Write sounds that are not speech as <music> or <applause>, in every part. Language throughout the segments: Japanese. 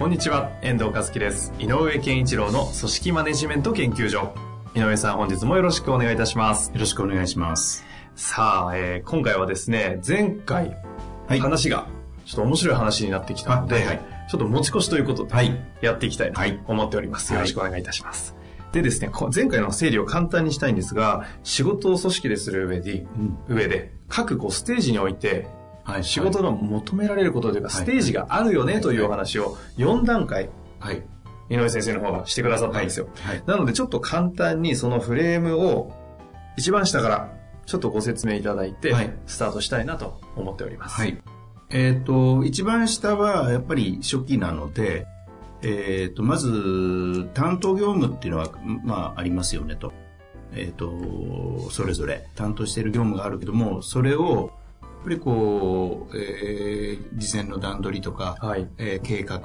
こんにちは、遠藤和樹です。井上健一郎の組織マネジメント研究所。井上さん、本日もよろしくお願いいたします。よろしくお願いします。さあ、えー今回はですね、前回、はい話が、ちょっと面白い話になってきたので、あはいはいちょっと持ち越しということで、はいやっていきたいとはい思っております。はいよろしくお願いいたします。でですね、こ前回の整理を簡単にしたいんですが、仕事を組織でする上で、上で、各こうステージにおいて、はい。仕事が求められることというか、はいステージがあるよねというお話を4段階、はい。井上先生の方がしてくださったんですよ。はい。なのでちょっと簡単にそのフレームを一番下からちょっとご説明いただいてはい、スタートしたいなと思っております。はい。えっ、と、一番下はやっぱり初期なので、えっ、と、まず、担当業務っていうのは、まあ、ありますよねと。えっ、と、それぞれ担当している業務があるけども、それを、やっぱりこう、えー事前の段取りとか、はい。えー計画、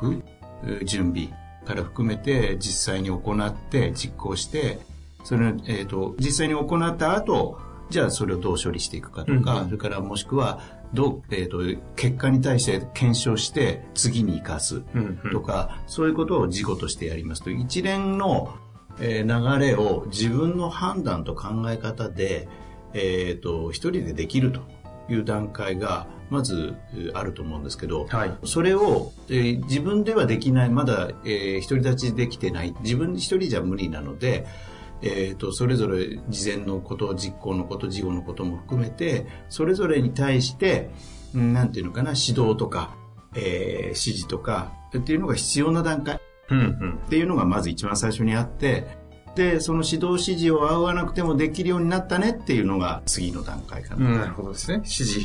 えー準備から含めて実際に行って実行して、それを、えー、と実際に行った後、じゃあそれをどう処理していくかとか、うんうん。それからもしくはどう、えー、と結果に対して検証して次に生かすうんうん。とか、そういうことを事故としてやりますと。一連の、えー流れを自分の判断と考え方で、えー、と一人でできるという段階がまずえーあると思うんですけど、はい。それを、えー自分ではできない、まだ、えー独り立ちできてない、自分一人じゃ無理なので、えーと、それぞれ事前のこと、実行のこと、事後のことも含めて、それぞれに対して、うんなんていうのかな、指導とか、えー指示とか、っていうのが必要な段階。っていうのがまず一番最初にあって、で、その指導指示を仰がなくてもできるようになったねっていうのが次の段階かな。うんなるほどですね。指示、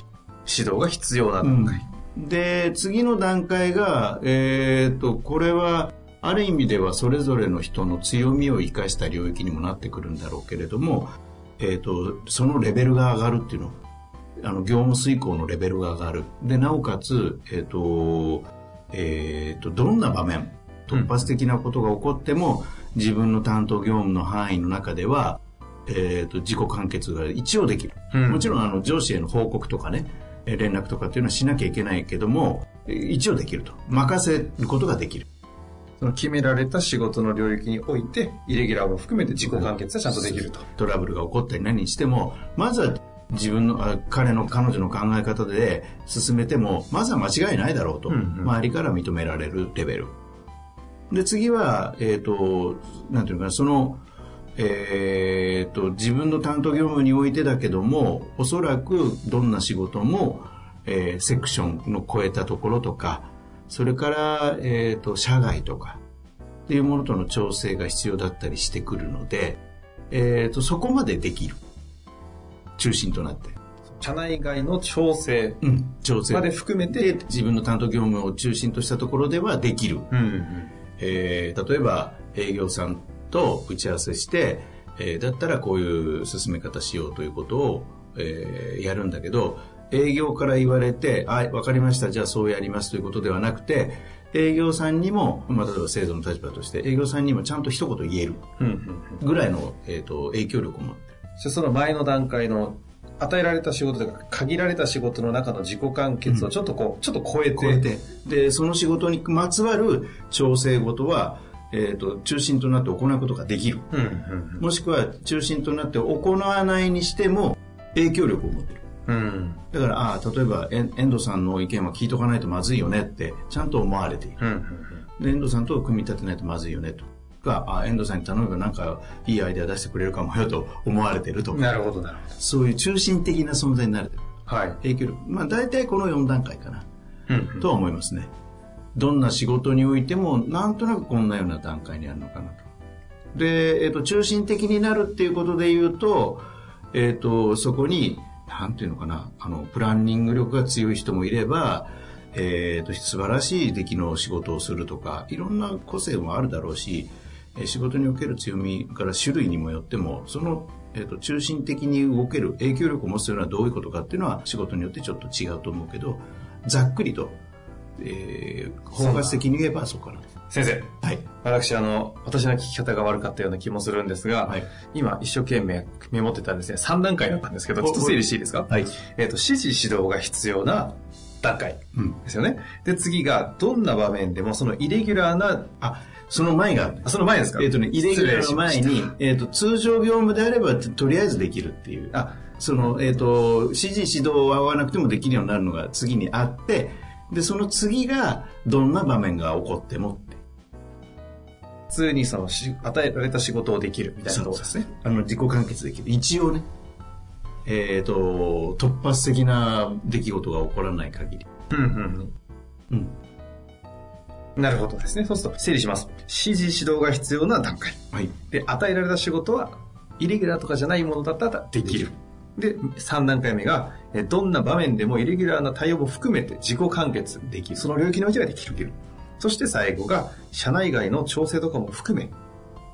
指導が必要な段階。で、次の段階が、えっ、と、これは、ある意味ではそれぞれの人の強みを生かした領域にもなってくるんだろうけれども、えっ、と、そのレベルが上がるっていうの。あの、業務遂行のレベルが上がる。で、なおかつ、えっ、と、えっ、と、どんな場面、突発的なことが起こっても、自分の担当業務の範囲の中では、えっ、と、自己完結が一応できる。うんもちろん、あの、上司への報告とかね、えー連絡とかっていうのはしなきゃいけないけども、えー一応できると。任せることができる。その決められた仕事の領域において、イレギュラーも含めて自己完結はちゃんとできると。トラブルが起こったり何にしても、まずは自分の、あ彼の、彼女の考え方で進めても、まずは間違いないだろうと。うんうん周りから認められるレベル。で、次は、えっ、と、なんていうのかな、その、えっ、と、自分の担当業務においてだけども、おそらくどんな仕事も、えーセクションの超えたところとか、それから、えっ、と、社外とか、っていうものとの調整が必要だったりしてくるので、えっ、と、そこまでできる。中心となって。社内外の調整うん。調整まで含めて、で、自分の担当業務を中心としたところではできる。うんうん。えー例えば営業さんと打ち合わせして、えーだったらこういう進め方しようということを、えーやるんだけど、営業から言われて、あ、わかりました、じゃあそうやりますということではなくて、営業さんにも、まあ、例えば制度の立場として、営業さんにもちゃんと一言言える。ぐらいの、えー、と影響力を持ってる。そしてその前の段階の与えられた仕事というか限られた仕事の中の自己完結をちょっとこう、ちょっと超えてで、その仕事にまつわる調整事は、えー、と中心となって行うことができる。うんうんもしくは中心となって行わないにしても影響力を持ってる。うんだから、ああ、例えば、遠藤さんの意見は聞いとかないとまずいよねって、ちゃんと思われている。うんうんで、遠藤さんと組み立てないとまずいよねと。か、あ遠藤さんに頼めばなんかいいアイデア出してくれるかもよと思われてるとか、なるほどなるほどそういう中心的な存在になれてる。はい影響力。まあ大体この4段階かな、うんとは思いますね。どんな仕事においても、なんとなくこんなような段階にあるのかなと。で、えっ、と、中心的になるっていうことで言うと、えっ、と、そこに、なんていうのかな、あの、プランニング力が強い人もいれば、えー、と素晴らしい出来の仕事をするとかいろんな個性もあるだろうしえー仕事における強みから種類にもよってもその、えー、と中心的に動ける影響力を持つというのはどういうことかっていうのは仕事によってちょっと違うと思うけどざっくりと、えー、包括的に言えばそうかな。先生、はい。私、あの、私の聞き方が悪かったような気もするんですが、はい。今、一生懸命メモってたんですね、3段階だったんですけど、ちょっと整理していいですか？はい。えっ、と、指示指導が必要な段階うん。ですよね。で、次が、どんな場面でも、そのイレギュラーな、あその前があるその前ですか？えっ、とね、イレギュラーの前にえっ、と、通常業務であれば、ととりあえずできるっていう。あ、その、えっ、と、指示指導は合わなくてもできるようになるのが次にあって、で、その次が、どんな場面が起こってもって。普通にそのし、与えられた仕事をできるみたいなところですね。あの、自己完結できる。一応ね、えっ、と、突発的な出来事が起こらない限り。うんうんうん。うん。なるほどですね。そうすると、整理します。指示指導が必要な段階。はい。で、与えられた仕事は、イレギュラーとかじゃないものだったらできる。で、3段階目が、えどんな場面でもイレギュラーな対応も含めて自己完結できる。その領域においてはできる。そして最後が、社内外の調整とかも含め、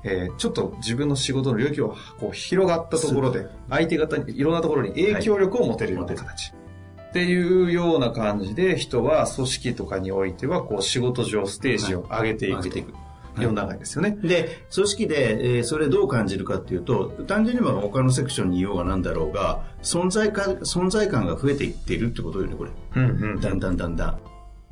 えーちょっと自分の仕事の領域をこう広がったところで、相手方にいろんなところに影響力を持てるような形。っていうような感じで、人は組織とかにおいては、こう仕事上ステージを上げていくと上げていくいう段階ですよね。で、組織で、えーそれどう感じるかっていうと、単純には他のセクションにいようがなんだろうが、存在感、存在感が増えていっているってことよね、これ。うんうんだんだんだんだん。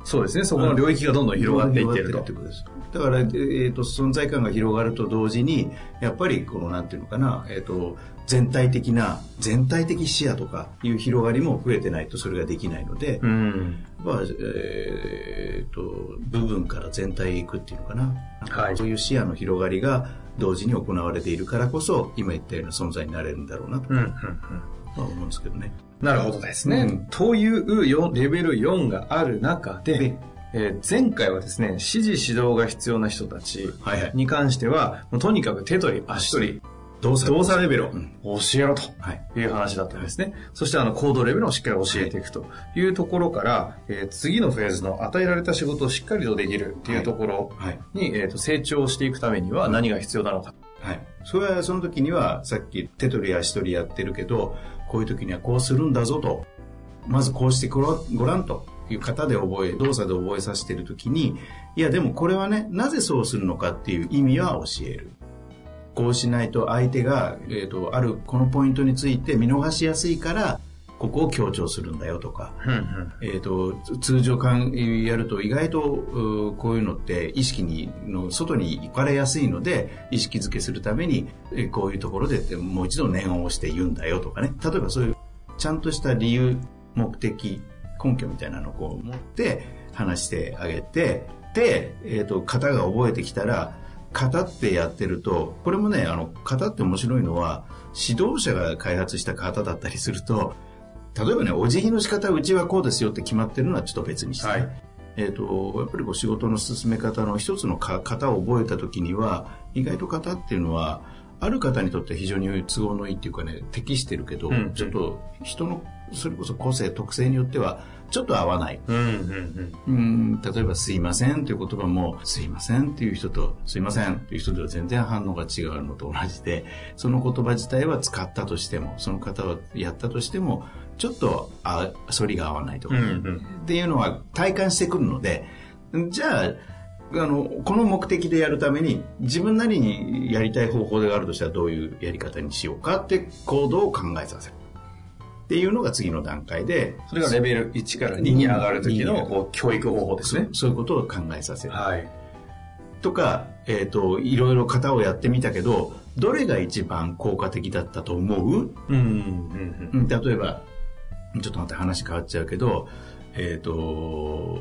そうですね。そこの領域がどんどん広がっていってると。ってことです。だから、えーと、存在感が広がると同時に、やっぱり、この、なんていうのかな、えっ、と、全体的な、全体的視野とかいう広がりも増えてないとそれができないので、うん。まあ、えーと、部分から全体へ行くっていうのかな。はいそういう視野の広がりが同時に行われているからこそ、今言ったような存在になれるんだろうなとうんうんうん。は思うんですけどね。なるほどですね。うんというよレベル4がある中で、でえー前回はですね、指示指導が必要な人たちはいはい。に関しては、もうとにかく手取り足取り、動動作レベルをうん教えろとはい。いう話だったんですね。そしてあの行動レベルをしっかり教えていくというところから、えー次のフェーズの与えられた仕事をしっかりとできるっていうところはい。に、えーと成長していくためには何が必要なのか。はい。それはその時には、さっき手取り足取りやってるけど、こういう時にはこうするんだぞと、まずこうしてごらごらんという型で覚え、動作で覚えさせてる時に、いやでもこれはね、なぜそうするのかっていう意味は教える。こうしないと相手が、えっ、と、あるこのポイントについて見逃しやすいから、ここを強調するんだよとか、えっ、と、通常感やると意外とうこういうのって意識にの外に行かれやすいので意識づけするためにえこういうところでもう一度念を押して言うんだよとかね。例えばそういうちゃんとした理由、目的、根拠みたいなのをこう持って話してあげて、で、えっ、と、型が覚えてきたら、型ってやってると、これもね、あの、型って面白いのは、指導者が開発した型だったりすると、例えばね、お辞儀の仕方、うちはこうですよって決まってるのはちょっと別にして、はい。えっ、と、やっぱりこう仕事の進め方の一つのか型を覚えた時には、意外と型っていうのは、ある方にとって非常に都合のいいっていうかね、適してるけど、うん。ちょっと人の、それこそ個性、特性によっては、ちょっと合わない。うんうんうん、例えば、すいませんという言葉も、すいませんっていう人と、すいませんっていう人では全然反応が違うのと同じで、その言葉自体は使ったとしても、その方はやったとしても、ちょっと、あ、反りが合わないとか、うん。うんうん。っていうのは体感してくるので、じゃあ、あの、この目的でやるために、自分なりにやりたい方法があるとしたらどういうやり方にしようかって行動を考えさせる。っていうのが次の段階で、それがレベル1から2に上がる時のこう教育方法ですね。そういうことを考えさせる。はい。とか、えっ、と、いろいろ型をやってみたけど、どれが一番効果的だったと思う？うんうんうん例えば、ちょっと待って話変わっちゃうけど、えっ、と、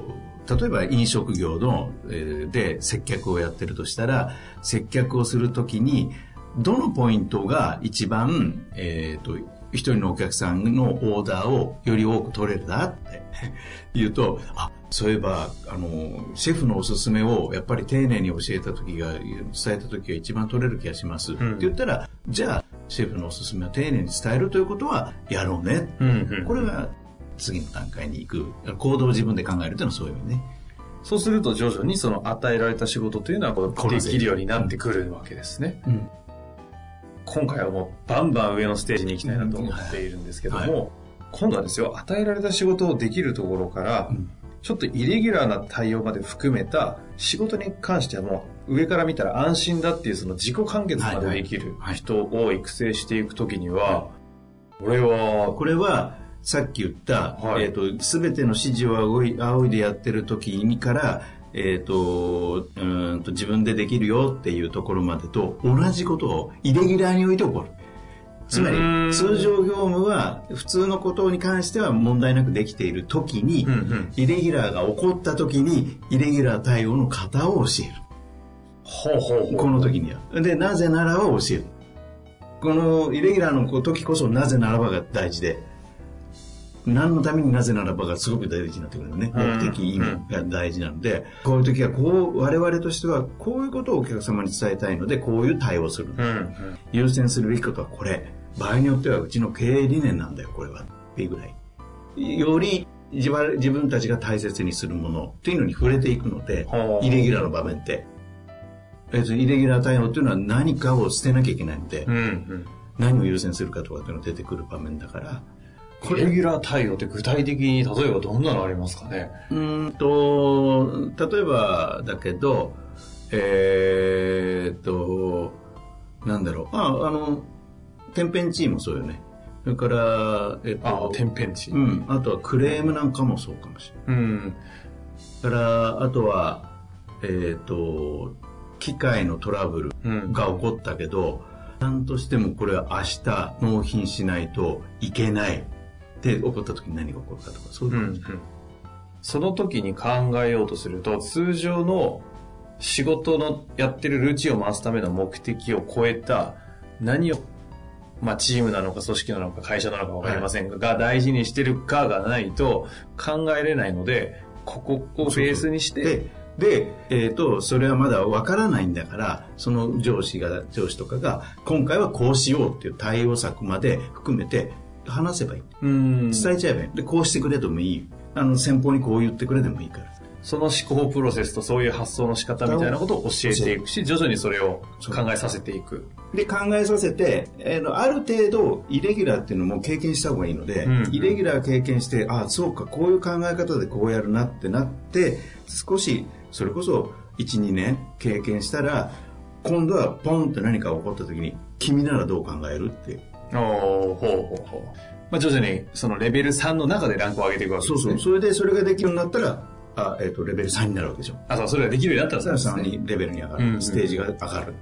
例えば飲食業の、えーで接客をやってるとしたら、接客をするときに、どのポイントが一番、えっ、と、一人のお客さんのオーダーをより多く取れるだって <laughs> 言うと、あ、そういえば、あの、シェフのおすすめをやっぱり丁寧に教えた時が、伝えた時が一番取れる気がします。って言ったら、じゃあ、シェフのおすすめを丁寧に伝えるということはやろうね。うん。うんうん。これが次の段階に行く行動を自分で考えるというのはそういう意味ねそうすると徐々にその与えられた仕事というのはこうできるようになってくるわけですね。うん今回はもうバンバン上のステージに行きたいなと思っているんですけども、今度はですよ、与えられた仕事をできるところから、うん。ちょっとイレギュラーな対応まで含めた仕事に関してはもう上から見たら安心だっていうその自己完結までできるはい。人を育成していくときには、これは、これはさっき言った、はい。えー、と全ての指示を仰い仰いでやってる時にから、えー、とうーんと自分でできるよっていうところまでと同じことをイレギュラーにおいて起こるつまり通常業務は普通のことに関しては問題なくできている時に、うんうんイレギュラーが起こった時にイレギュラー対応の型を教えるほうほうほう。この時には。で、なぜならばを教える。このイレギュラーの時こそなぜならばが大事で、何のためになぜならばがすごく大事になってくるのね。うん目的、意味が大事なので、こういう時はこう、我々としてはこういうことをお客様に伝えたいので、こういう対応をする。優先するべきことはこれ。場合によってはうちの経営理念なんだよ、これは。っていうぐらい。より自分たちが大切にするものっていうのに触れていくのでは、あイレギュラーの場面って。別にイレギュラー対応っていうのは何かを捨てなきゃいけないので、うんうん。何を優先するかとかっていうのが出てくる場面だから、イレギュラー対応って具体的に例えばどんなのありますかね？うーんと、例えばだけど、えーっと、なんだろう、あ、あの、天変地異もそうよね。それから、えっあと、天変地。う。ん、あとはクレームなんかもそうかもしれない。うん。から、あとは、えーっと、機械のトラブルうん。が起こったけど、なんとしてもこれは明日納品しないといけない。で、起こった時に何が起こるかとか、そういううんこと。うんその時に考えようとすると、通常の仕事のやってるルーチンを回すための目的を超えた何を、まあ、チームなのか組織なのか会社なのかわかりませんが、が大事にしてるかがないと考えれないので、ここをベースにして、で、で、えっ、と、それはまだわからないんだから、その上司が、上司とかが、今回はこうしようっていう対応策まで含めて話せばいい。うん伝えちゃえばいい。で、こうしてくれでもいい。あの、先方にこう言ってくれでもいいから。その思考プロセスとそういう発想の仕方みたいなことを教えていくし、徐々にそれを考えさせていく。で、考えさせて、えーのある程度、イレギュラーっていうのも経験した方がいいので、うんイレギュラー経験して、あそうか、こういう考え方でこうやるなってなって、少し、それこそ、1、2年経験したら、今度はポンって何か起こった時に、君ならどう考えるって。おーほうほうほう。まあ、徐々にそのレベル3の中でランクを上げていくわけですね。そうそう。それで、それができるようになったら、あ、えっ、と、レベル3になるわけでしょ。あ、そう、それができるようになったらさうですね。3にレベルに上がる。うんうんステージが上がる。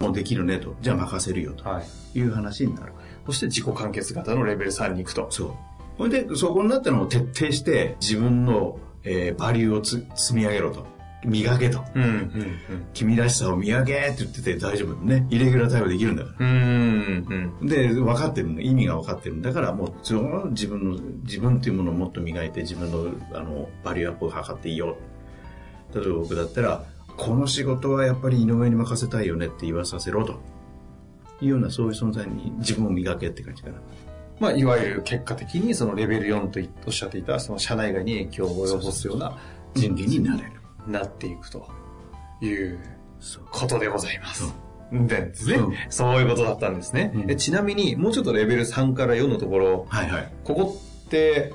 もうできるねと。じゃあ任せるよとはい。いう話になる。そして自己完結型のレベル3に行くと。そう。ほんで、そこになったのを徹底して、自分の、えーバリューをつ積み上げろと。磨けと。うん、うん、君らしさを磨けって言ってて大丈夫だね。イレギュラー対応できるんだから。うん。うん、うん。で、分かってるの。意味が分かってるんだから、もう、自分の、自分っていうものをもっと磨いて、自分の、あの、バリューアップを図っていいよ。例えば僕だったら、この仕事はやっぱり井上に任せたいよねって言わさせろと。いうような、そういう存在に自分を磨けって感じかな。まあ、いわゆる結果的にそのレベル4とおっしゃっていた、その社内外に影響を及ぼすような人間になれる。なっていくという。ことでございます。うんでですね、うんそういうことだったんですね、うんえちなみに、もうちょっとレベル3から4のところ、はいはい。ここって、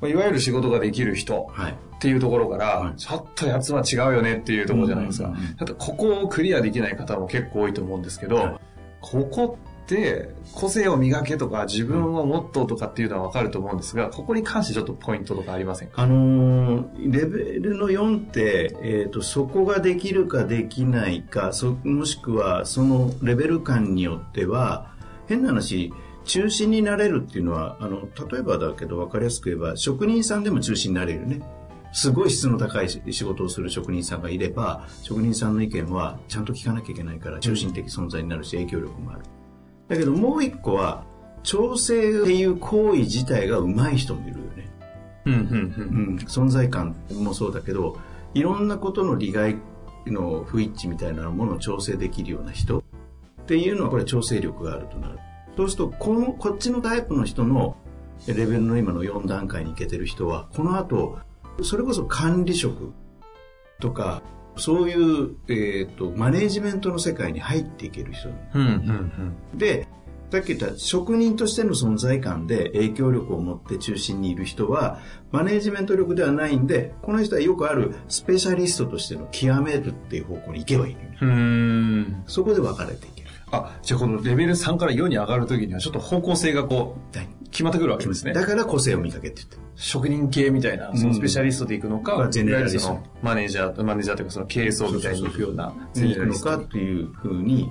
まあいわゆる仕事ができる人はい。っていうところから、はいちょっとやつは違うよねっていうところじゃないですか。うんうんここをクリアできない方も結構多いと思うんですけど、はいここって個性を磨けとか自分をもっととかっていうのはわかると思うんですが、ここに関してちょっとポイントとかありませんか？あのーレベルの4って、えー、とそこができるかできないかそもしくはそのレベル感によっては変な話中心になれるっていうのはあの例えばだけど分かりやすく言えば職人さんでも中心になれるね。すごい質の高い仕事をする職人さんがいれば職人さんの意見はちゃんと聞かなきゃいけないから中心的存在になるし影響力もある。だけどもう一個は調整っていう行為自体が上手い人もいるよね。うん、うん、うん、存在感もそうだけどいろんなことの利害の不一致みたいなものを調整できるような人っていうのはこれ調整力があるとなる。そうするとこのこっちのタイプの人のレベルの今の4段階に行けてる人は、この後、それこそ管理職とか、そういう、えっ、ー、と、マネージメントの世界に入っていける人。うんうんうん、で、さっき言った職人としての存在感で影響力を持って中心にいる人は、マネージメント力ではないんで、この人はよくあるスペシャリストとしての極めるっていう方向に行けばいいうん。そこで分かれてい。あ、じゃあこのレベル3から4に上がるときにはちょっと方向性がこう、決まってくるわけですね。だから個性を見かけって言って職人系みたいな、そのスペシャリストで行くのか、うん、ジェネラリスト。マネージャー、マネージャーというかその経営層みたいに行くような。に行くのかっていうふうに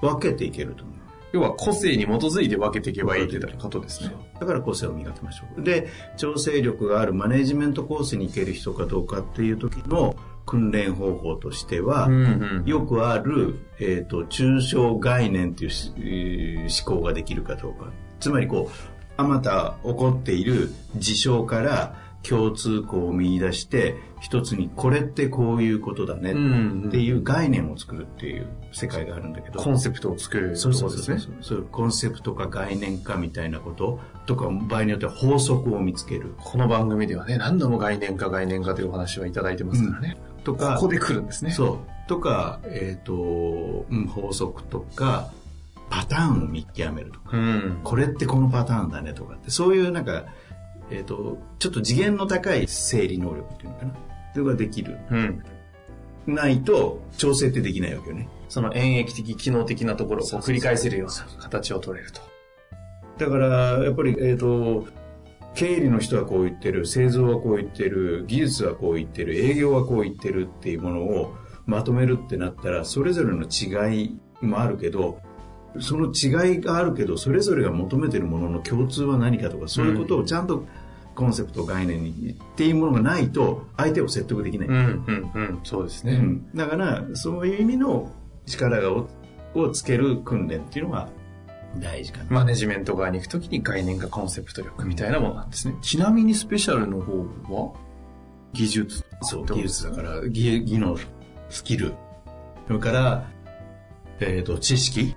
分けていけると思う。要は個性に基づいて分けていけばいいってことですね。だから個性を磨きましょう。で、調整力があるマネジメントコースに行ける人かどうかっていう時の訓練方法としては、うんうん、よくある、えっ、ー、と、抽象概念っていう思考ができるかどうか。つまりこう、あまた起こっている事象から共通項を見出して一つにこれってこういうことだねっていう概念を作るっていう世界があるんだけど、コンセプトを作るそうそうそうそうコンセプトか概念かみたいなこと。とか場合によっては法則を見つける。この番組ではね何度も概念か概念かというお話はいただいてますからね、うん、とかここで来るんですねそうとか、えっ、ー、と、うん、法則とかパターンを見極めるとか、うん、これってこのパターンだねとかってそういうなんかえっ、ー、と、ちょっと次元の高い整理能力っていうのかな。それができる。うん。ないと、調整ってできないわけよね。その演疫的、機能的なところを繰り返せるような形を取れると。だから、やっぱり、えっ、ー、と、経理の人はこう言ってる、製造はこう言ってる、技術はこう言ってる、営業はこう言ってるっていうものをまとめるってなったら、それぞれの違いもあるけど、その違いがあるけど、それぞれが求めてるものの共通は何かとか、そういうことをちゃんとコンセプト概念にっていうものがないと相手を説得できない、うんうんうん、そうですね、うん、だからそういう意味の力がををつける訓練っていうのが大事かな。マネジメント側に行くときに概念かコンセプト力みたいなものなんですね、ちなみにスペシャルの方は技術そう技術だから。技技能スキル。それからえっ、ー、と知識。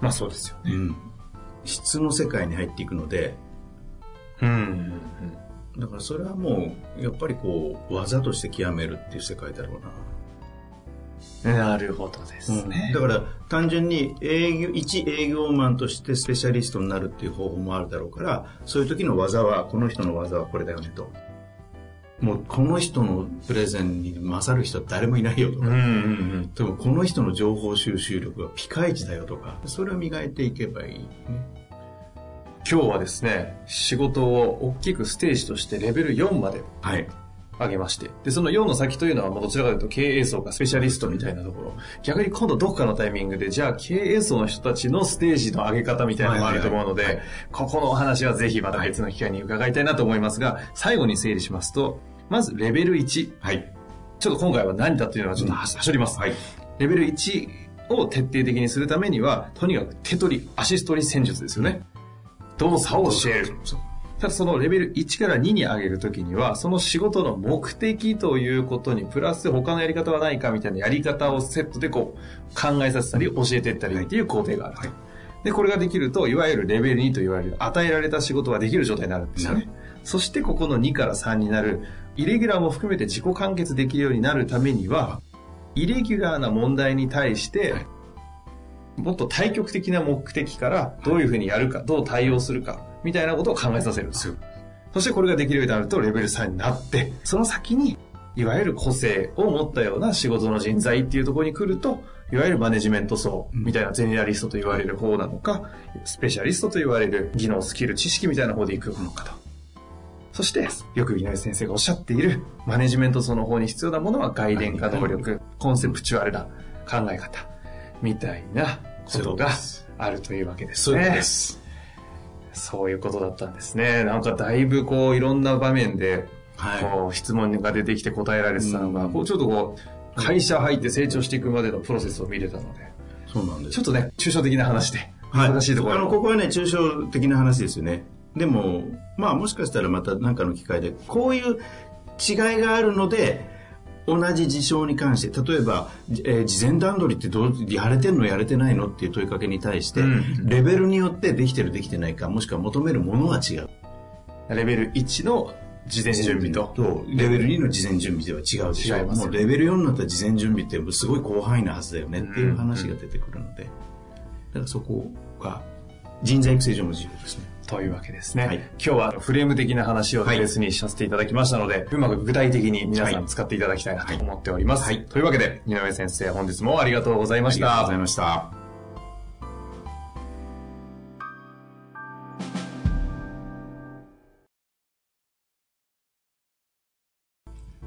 まあそうですよね、うん、質の世界に入っていくので。うん、うん、だからそれはもうやっぱりこう技として極めるっていう世界だろうななるほどですね、うん、だから単純に営業一営業マンとしてスペシャリストになるっていう方法もあるだろうからそういう時の技はこの人の技はこれだよねと。もうこの人のプレゼンに勝る人は誰もいないよとか、うんうんうん、でもこの人の情報収集力はピカイチだよとか。それを磨いていけばいいね。今日はですね、仕事を大きくステージとしてレベル4まで上げまして、で、その4の先というのは、どちらかというと経営層かスペシャリストみたいなところ、逆に今度どっかのタイミングで、じゃあ経営層の人たちのステージの上げ方みたいなのもあると思うので、ここのお話はぜひまた別の機会に伺いたいなと思いますが、最後に整理しますと、まずレベル1。はい。ちょっと今回は何だというのはちょっとはしょります。はい。レベル1を徹底的にするためには、とにかく手取り、アシストリ戦術ですよね。動作を教える。ただそのレベル1から2に上げるときには、その仕事の目的ということに、プラス他のやり方はないかみたいなやり方をセットでこう考えさせたり教えていったりっていう工程がある。はい、で、これができると、いわゆるレベル2と言われる与えられた仕事ができる状態になるんですよね。そしてここの2から3になる、イレギュラーも含めて自己完結できるようになるためには、イレギュラーな問題に対して、もっと対極的な目的からどういうふうにやるか、どう対応するか、みたいなことを考えさせるんですよ。そしてこれができるようになるとレベル3になって、その先に、いわゆる個性を持ったような仕事の人材っていうところに来ると、いわゆるマネジメント層みたいなゼネラリストと言われる方なのか、スペシャリストと言われる技能、スキル、知識みたいな方で行くのかと。そして、よく井上先生がおっしゃっている、マネジメント層の方に必要なものは概念化能力、コンセプチュアルな考え方、みたいなことがあるというわけですね。そうです。そういうことだったんですね。なんかだいぶこういろんな場面で、こう質問が出てきて答えられてたのが、こうちょっとこう、会社入って成長していくまでのプロセスを見れたので、そうなんです。ちょっとね、抽象的な話で、難しいところ、あの、ここはね、抽象的な話ですよね。でも、まあもしかしたらまた何かの機会で、こういう違いがあるので、同じ事象に関して例えば、えー、事前段取りってどうやれてんのやれてないの？っていう問いかけに対して、うん、レベルによってできてるできてないかもしくは求めるものが違う。レベル1の事前準備と。とレベル2の事前準備では違うでしょ。もうレベル4になった事前準備ってすごい広範囲なはずだよね。っていう話が出てくるので、だからそこが人材育成上も重要ですねというわけですね。はい、今日はフレーム的な話をベースにさせていただきましたので、はい、うまく具体的に皆さん使っていただきたいなと思っております。はい、というわけで、井上先生、本日もありがとうございました。ありがとうございました。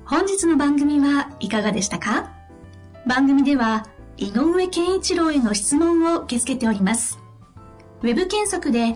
本日の番組はいかがでしたか？番組では、井上健一郎への質問を受け付けております。ウェブ検索で